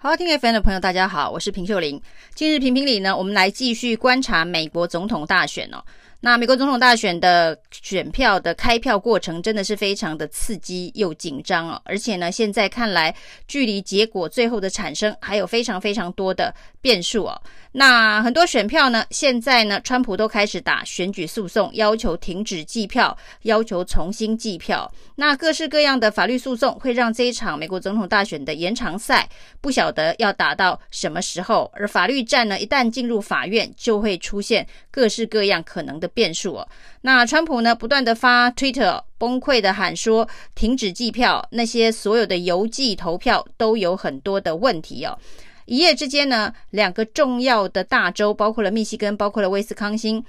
好，听 FM 的朋友，大家好，我是平秀玲。今日评评理呢，我们来继续观察美国总统大选哦。那美国总统大选的选票的开票过程真的是非常的刺激又紧张哦，而且呢，现在看来距离结果最后的产生还有非常非常多的变数哦。那很多选票呢，现在呢，川普都开始打选举诉讼，要求停止计票，要求重新计票。那各式各样的法律诉讼会让这一场美国总统大选的延长赛不晓得要打到什么时候。而法律战呢，一旦进入法院，就会出现各式各样可能的变数哦。那川普呢，不断的发 Twitter 崩溃的喊说停止计票，那些所有的邮寄投票都有很多的问题哦。一夜之间呢，两个重要的大州，包括了密西根，包括了威斯康星，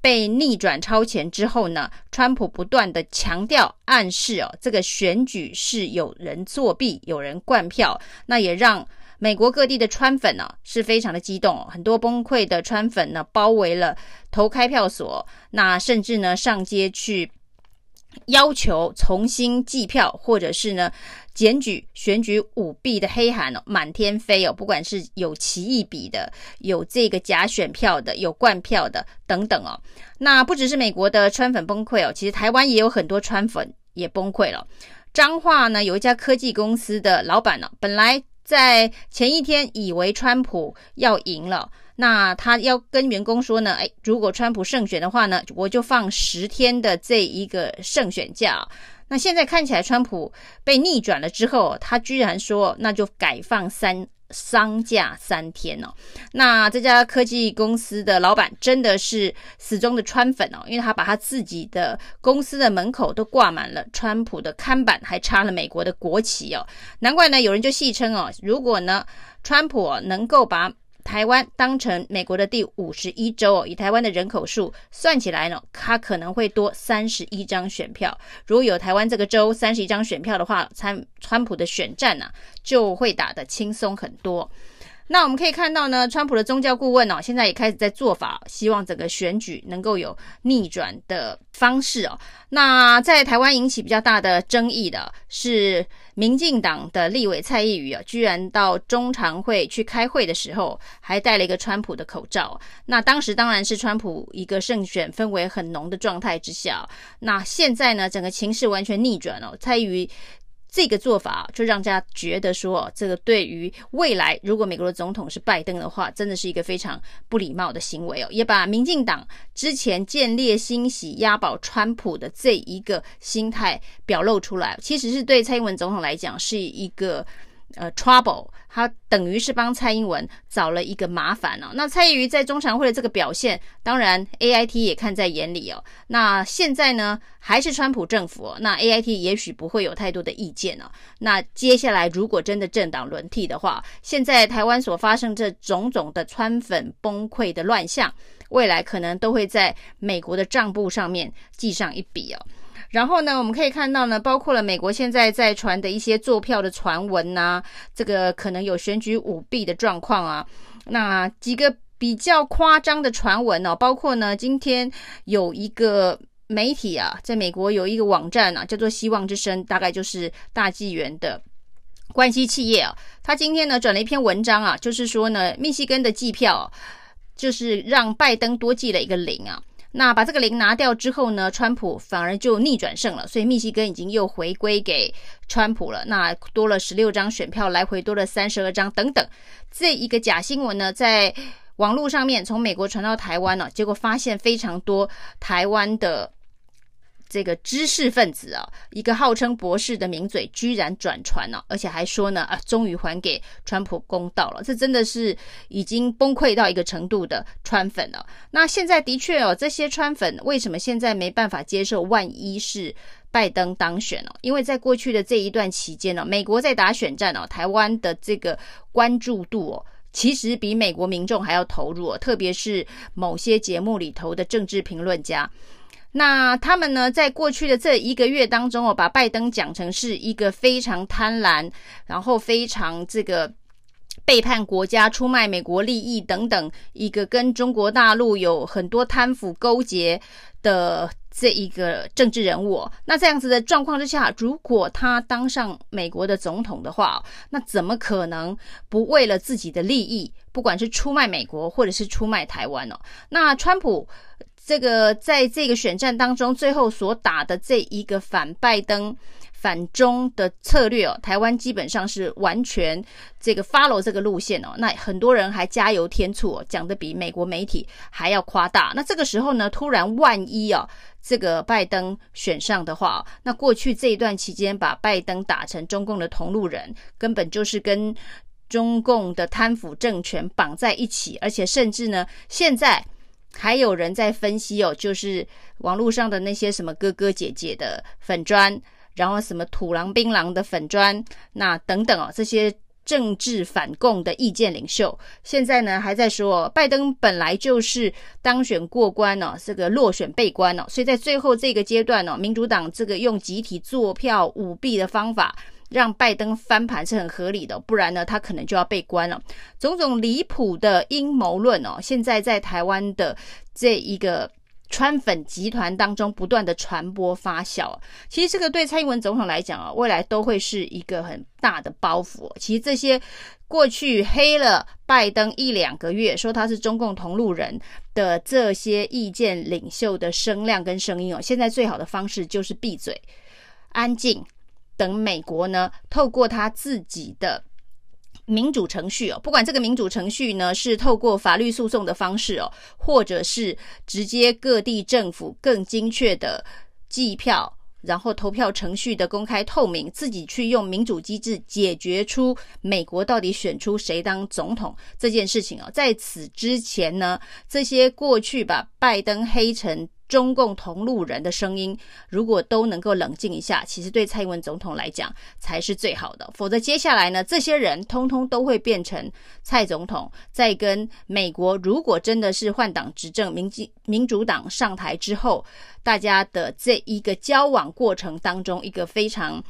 被逆转超前之后呢，川普不断的强调暗示哦，这个选举是有人作弊，有人灌票，那也让美国各地的川粉呢是非常的激动，很多崩溃的川粉呢包围了投开票所，那甚至呢上街去。要求重新计票，或者是呢检举选举舞弊的黑函哦，满天飞哦。不管是有奇异笔的，有这个假选票的，有灌票的等等哦。那不只是美国的川粉崩溃哦，其实台湾也有很多川粉也崩溃了。彰化呢有一家科技公司的老板呢，本来在前一天以为川普要赢了。那他要跟员工说呢，哎，如果川普胜选的话呢，我就放十天的这一个胜选假。那现在看起来，川普被逆转了之后，他居然说那就改放三丧假三天哦。那这家科技公司的老板真的是死忠的川粉哦，因为他把他自己的公司的门口都挂满了川普的看板，还插了美国的国旗哦。难怪呢，有人就戏称哦，如果呢，川普能够把台湾当成美国的第五十一州哦，以台湾的人口数算起来呢，它可能会多三十一张选票。如果有台湾这个州三十一张选票的话，川川普的选战呢，就会打得轻松很多。那我们可以看到呢，川普的宗教顾问哦，现在也开始在做法，希望整个选举能够有逆转的方式哦。那在台湾引起比较大的争议的是，民进党的立委蔡易余啊，居然到中常会去开会的时候，还戴了一个川普的口罩。那当时当然是川普一个胜选氛围很浓的状态之下。那现在呢，整个情势完全逆转了，蔡易余。这个做法就让大家觉得说，这个对于未来如果美国的总统是拜登的话，真的是一个非常不礼貌的行为哦，也把民进党之前建立心喜押宝川普的这一个心态表露出来，其实是对蔡英文总统来讲是一个。呃，trouble，他等于是帮蔡英文找了一个麻烦哦。那蔡英文在中常会的这个表现，当然 AIT 也看在眼里哦。那现在呢，还是川普政府，那 AIT 也许不会有太多的意见哦。那接下来如果真的政党轮替的话，现在台湾所发生这种种的川粉崩溃的乱象，未来可能都会在美国的账簿上面记上一笔哦。然后呢，我们可以看到呢，包括了美国现在在传的一些作票的传闻呐、啊，这个可能有选举舞弊的状况啊。那几个比较夸张的传闻哦，包括呢，今天有一个媒体啊，在美国有一个网站啊，叫做希望之声，大概就是大纪元的关系企业啊，他今天呢转了一篇文章啊，就是说呢，密西根的计票就是让拜登多记了一个零啊。那把这个零拿掉之后呢，川普反而就逆转胜了，所以密西根已经又回归给川普了。那多了十六张选票，来回多了三十二张等等。这一个假新闻呢，在网络上面从美国传到台湾了，结果发现非常多台湾的。这个知识分子啊，一个号称博士的名嘴，居然转传了，而且还说呢啊，终于还给川普公道了。这真的是已经崩溃到一个程度的川粉了。那现在的确哦，这些川粉为什么现在没办法接受？万一是拜登当选了？因为在过去的这一段期间呢，美国在打选战哦，台湾的这个关注度哦，其实比美国民众还要投入，特别是某些节目里头的政治评论家。那他们呢，在过去的这一个月当中哦，把拜登讲成是一个非常贪婪，然后非常这个背叛国家、出卖美国利益等等，一个跟中国大陆有很多贪腐勾结的这一个政治人物。那这样子的状况之下，如果他当上美国的总统的话，那怎么可能不为了自己的利益，不管是出卖美国或者是出卖台湾呢？那川普这个在这个选战当中，最后所打的这一个反拜登。反中的策略哦，台湾基本上是完全这个 follow 这个路线哦。那很多人还加油添醋哦，讲得比美国媒体还要夸大。那这个时候呢，突然万一哦，这个拜登选上的话，那过去这一段期间把拜登打成中共的同路人，根本就是跟中共的贪腐政权绑在一起，而且甚至呢，现在还有人在分析哦，就是网络上的那些什么哥哥姐姐的粉砖。然后什么土狼、槟榔的粉砖，那等等哦，这些政治反共的意见领袖，现在呢还在说，拜登本来就是当选过关哦，这个落选被关哦，所以在最后这个阶段哦，民主党这个用集体作票舞弊的方法，让拜登翻盘是很合理的，不然呢他可能就要被关了。种种离谱的阴谋论哦，现在在台湾的这一个。川粉集团当中不断的传播发酵，其实这个对蔡英文总统来讲啊，未来都会是一个很大的包袱。其实这些过去黑了拜登一两个月，说他是中共同路人的这些意见领袖的声量跟声音哦，现在最好的方式就是闭嘴、安静，等美国呢透过他自己的。民主程序哦，不管这个民主程序呢是透过法律诉讼的方式哦，或者是直接各地政府更精确的计票，然后投票程序的公开透明，自己去用民主机制解决出美国到底选出谁当总统这件事情哦。在此之前呢，这些过去把拜登黑成。中共同路人的声音，如果都能够冷静一下，其实对蔡英文总统来讲才是最好的。否则，接下来呢，这些人通通都会变成蔡总统在跟美国，如果真的是换党执政，民进民主党上台之后，大家的这一个交往过程当中，一个非常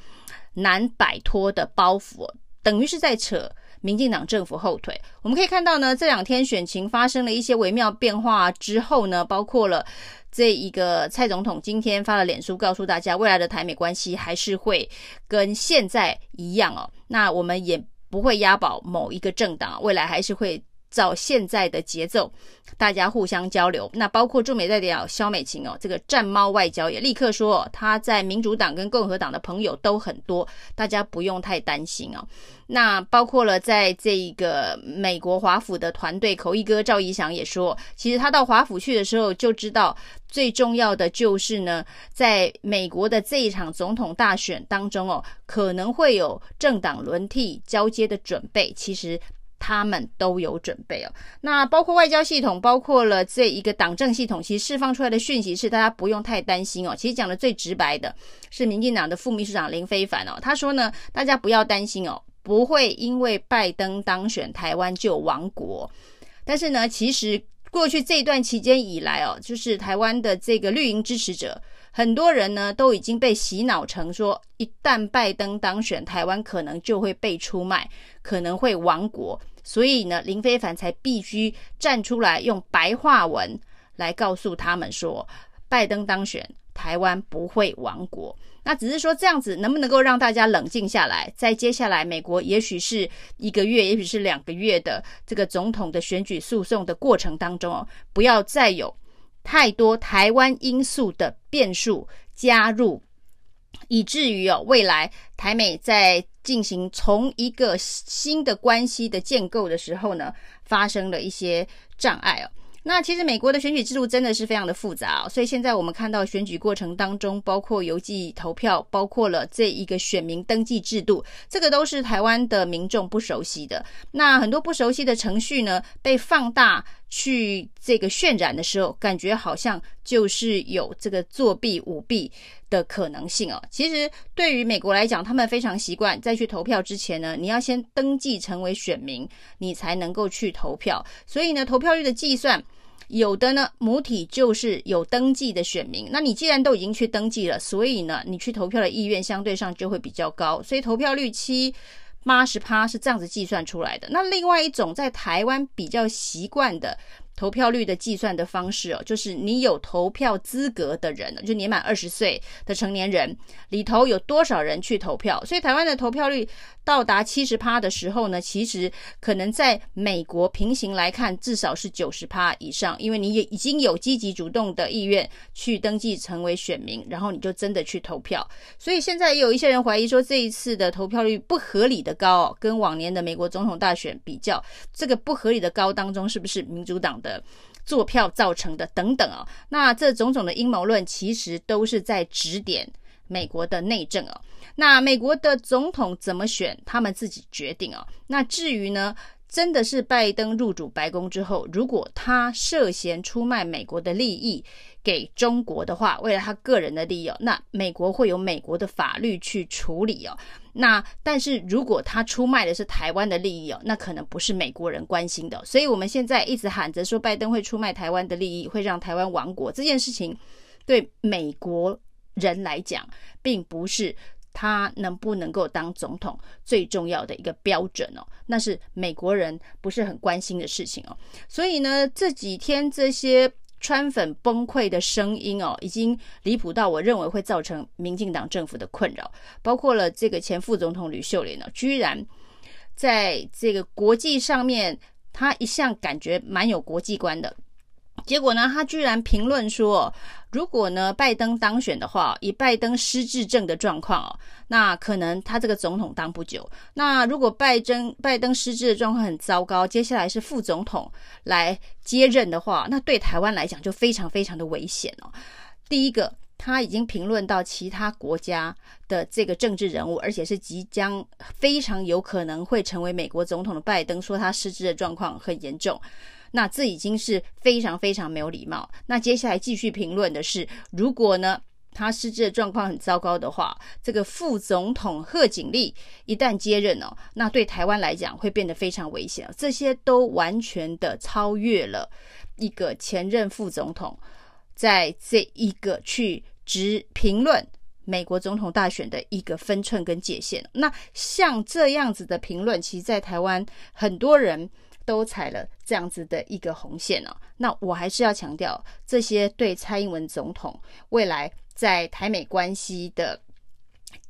难摆脱的包袱，等于是在扯。民进党政府后腿，我们可以看到呢，这两天选情发生了一些微妙变化之后呢，包括了这一个蔡总统今天发了脸书，告诉大家未来的台美关系还是会跟现在一样哦。那我们也不会押宝某一个政党，未来还是会。照现在的节奏，大家互相交流。那包括驻美代表肖美琴哦，这个战猫外交也立刻说，他在民主党跟共和党的朋友都很多，大家不用太担心哦。那包括了在这个美国华府的团队口译哥赵怡翔也说，其实他到华府去的时候就知道，最重要的就是呢，在美国的这一场总统大选当中哦，可能会有政党轮替交接的准备。其实。他们都有准备哦，那包括外交系统，包括了这一个党政系统，其实释放出来的讯息是大家不用太担心哦。其实讲的最直白的是民进党的副秘书长林非凡哦，他说呢，大家不要担心哦，不会因为拜登当选，台湾就亡国。但是呢，其实过去这一段期间以来哦，就是台湾的这个绿营支持者。很多人呢都已经被洗脑成说，一旦拜登当选，台湾可能就会被出卖，可能会亡国。所以呢，林非凡才必须站出来用白话文来告诉他们说，拜登当选，台湾不会亡国。那只是说这样子能不能够让大家冷静下来？在接下来，美国也许是一个月，也许是两个月的这个总统的选举诉讼的过程当中哦，不要再有。太多台湾因素的变数加入，以至于哦，未来台美在进行从一个新的关系的建构的时候呢，发生了一些障碍哦。那其实美国的选举制度真的是非常的复杂哦，所以现在我们看到选举过程当中，包括邮寄投票，包括了这一个选民登记制度，这个都是台湾的民众不熟悉的。那很多不熟悉的程序呢，被放大去这个渲染的时候，感觉好像就是有这个作弊舞弊的可能性哦。其实对于美国来讲，他们非常习惯在去投票之前呢，你要先登记成为选民，你才能够去投票。所以呢，投票率的计算。有的呢，母体就是有登记的选民。那你既然都已经去登记了，所以呢，你去投票的意愿相对上就会比较高。所以投票率七八十趴是这样子计算出来的。那另外一种在台湾比较习惯的。投票率的计算的方式哦，就是你有投票资格的人，就年满二十岁的成年人里头有多少人去投票。所以台湾的投票率到达七十趴的时候呢，其实可能在美国平行来看，至少是九十趴以上，因为你也已经有积极主动的意愿去登记成为选民，然后你就真的去投票。所以现在也有一些人怀疑说，这一次的投票率不合理的高哦，跟往年的美国总统大选比较，这个不合理的高当中，是不是民主党的坐票造成的等等啊，那这种种的阴谋论其实都是在指点美国的内政啊。那美国的总统怎么选，他们自己决定啊。那至于呢，真的是拜登入主白宫之后，如果他涉嫌出卖美国的利益给中国的话，为了他个人的利益，那美国会有美国的法律去处理哦。那但是如果他出卖的是台湾的利益哦，那可能不是美国人关心的。所以我们现在一直喊着说拜登会出卖台湾的利益，会让台湾亡国，这件事情对美国人来讲，并不是他能不能够当总统最重要的一个标准哦，那是美国人不是很关心的事情哦。所以呢，这几天这些。川粉崩溃的声音哦，已经离谱到我认为会造成民进党政府的困扰，包括了这个前副总统吕秀莲呢，居然在这个国际上面，他一向感觉蛮有国际观的。结果呢，他居然评论说，如果呢拜登当选的话，以拜登失智症的状况哦，那可能他这个总统当不久。那如果拜登拜登失智的状况很糟糕，接下来是副总统来接任的话，那对台湾来讲就非常非常的危险哦。第一个，他已经评论到其他国家的这个政治人物，而且是即将非常有可能会成为美国总统的拜登，说他失智的状况很严重。那这已经是非常非常没有礼貌。那接下来继续评论的是，如果呢他失智的状况很糟糕的话，这个副总统贺锦丽一旦接任哦，那对台湾来讲会变得非常危险。这些都完全的超越了一个前任副总统在这一个去直评论美国总统大选的一个分寸跟界限。那像这样子的评论，其实在台湾很多人。都踩了这样子的一个红线哦，那我还是要强调，这些对蔡英文总统未来在台美关系的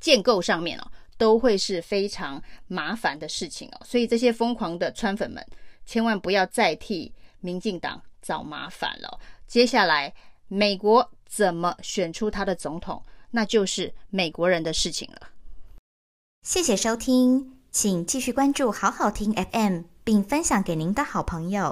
建构上面哦，都会是非常麻烦的事情哦。所以这些疯狂的川粉们，千万不要再替民进党找麻烦了。接下来美国怎么选出他的总统，那就是美国人的事情了。谢谢收听，请继续关注好好听 FM。并分享给您的好朋友。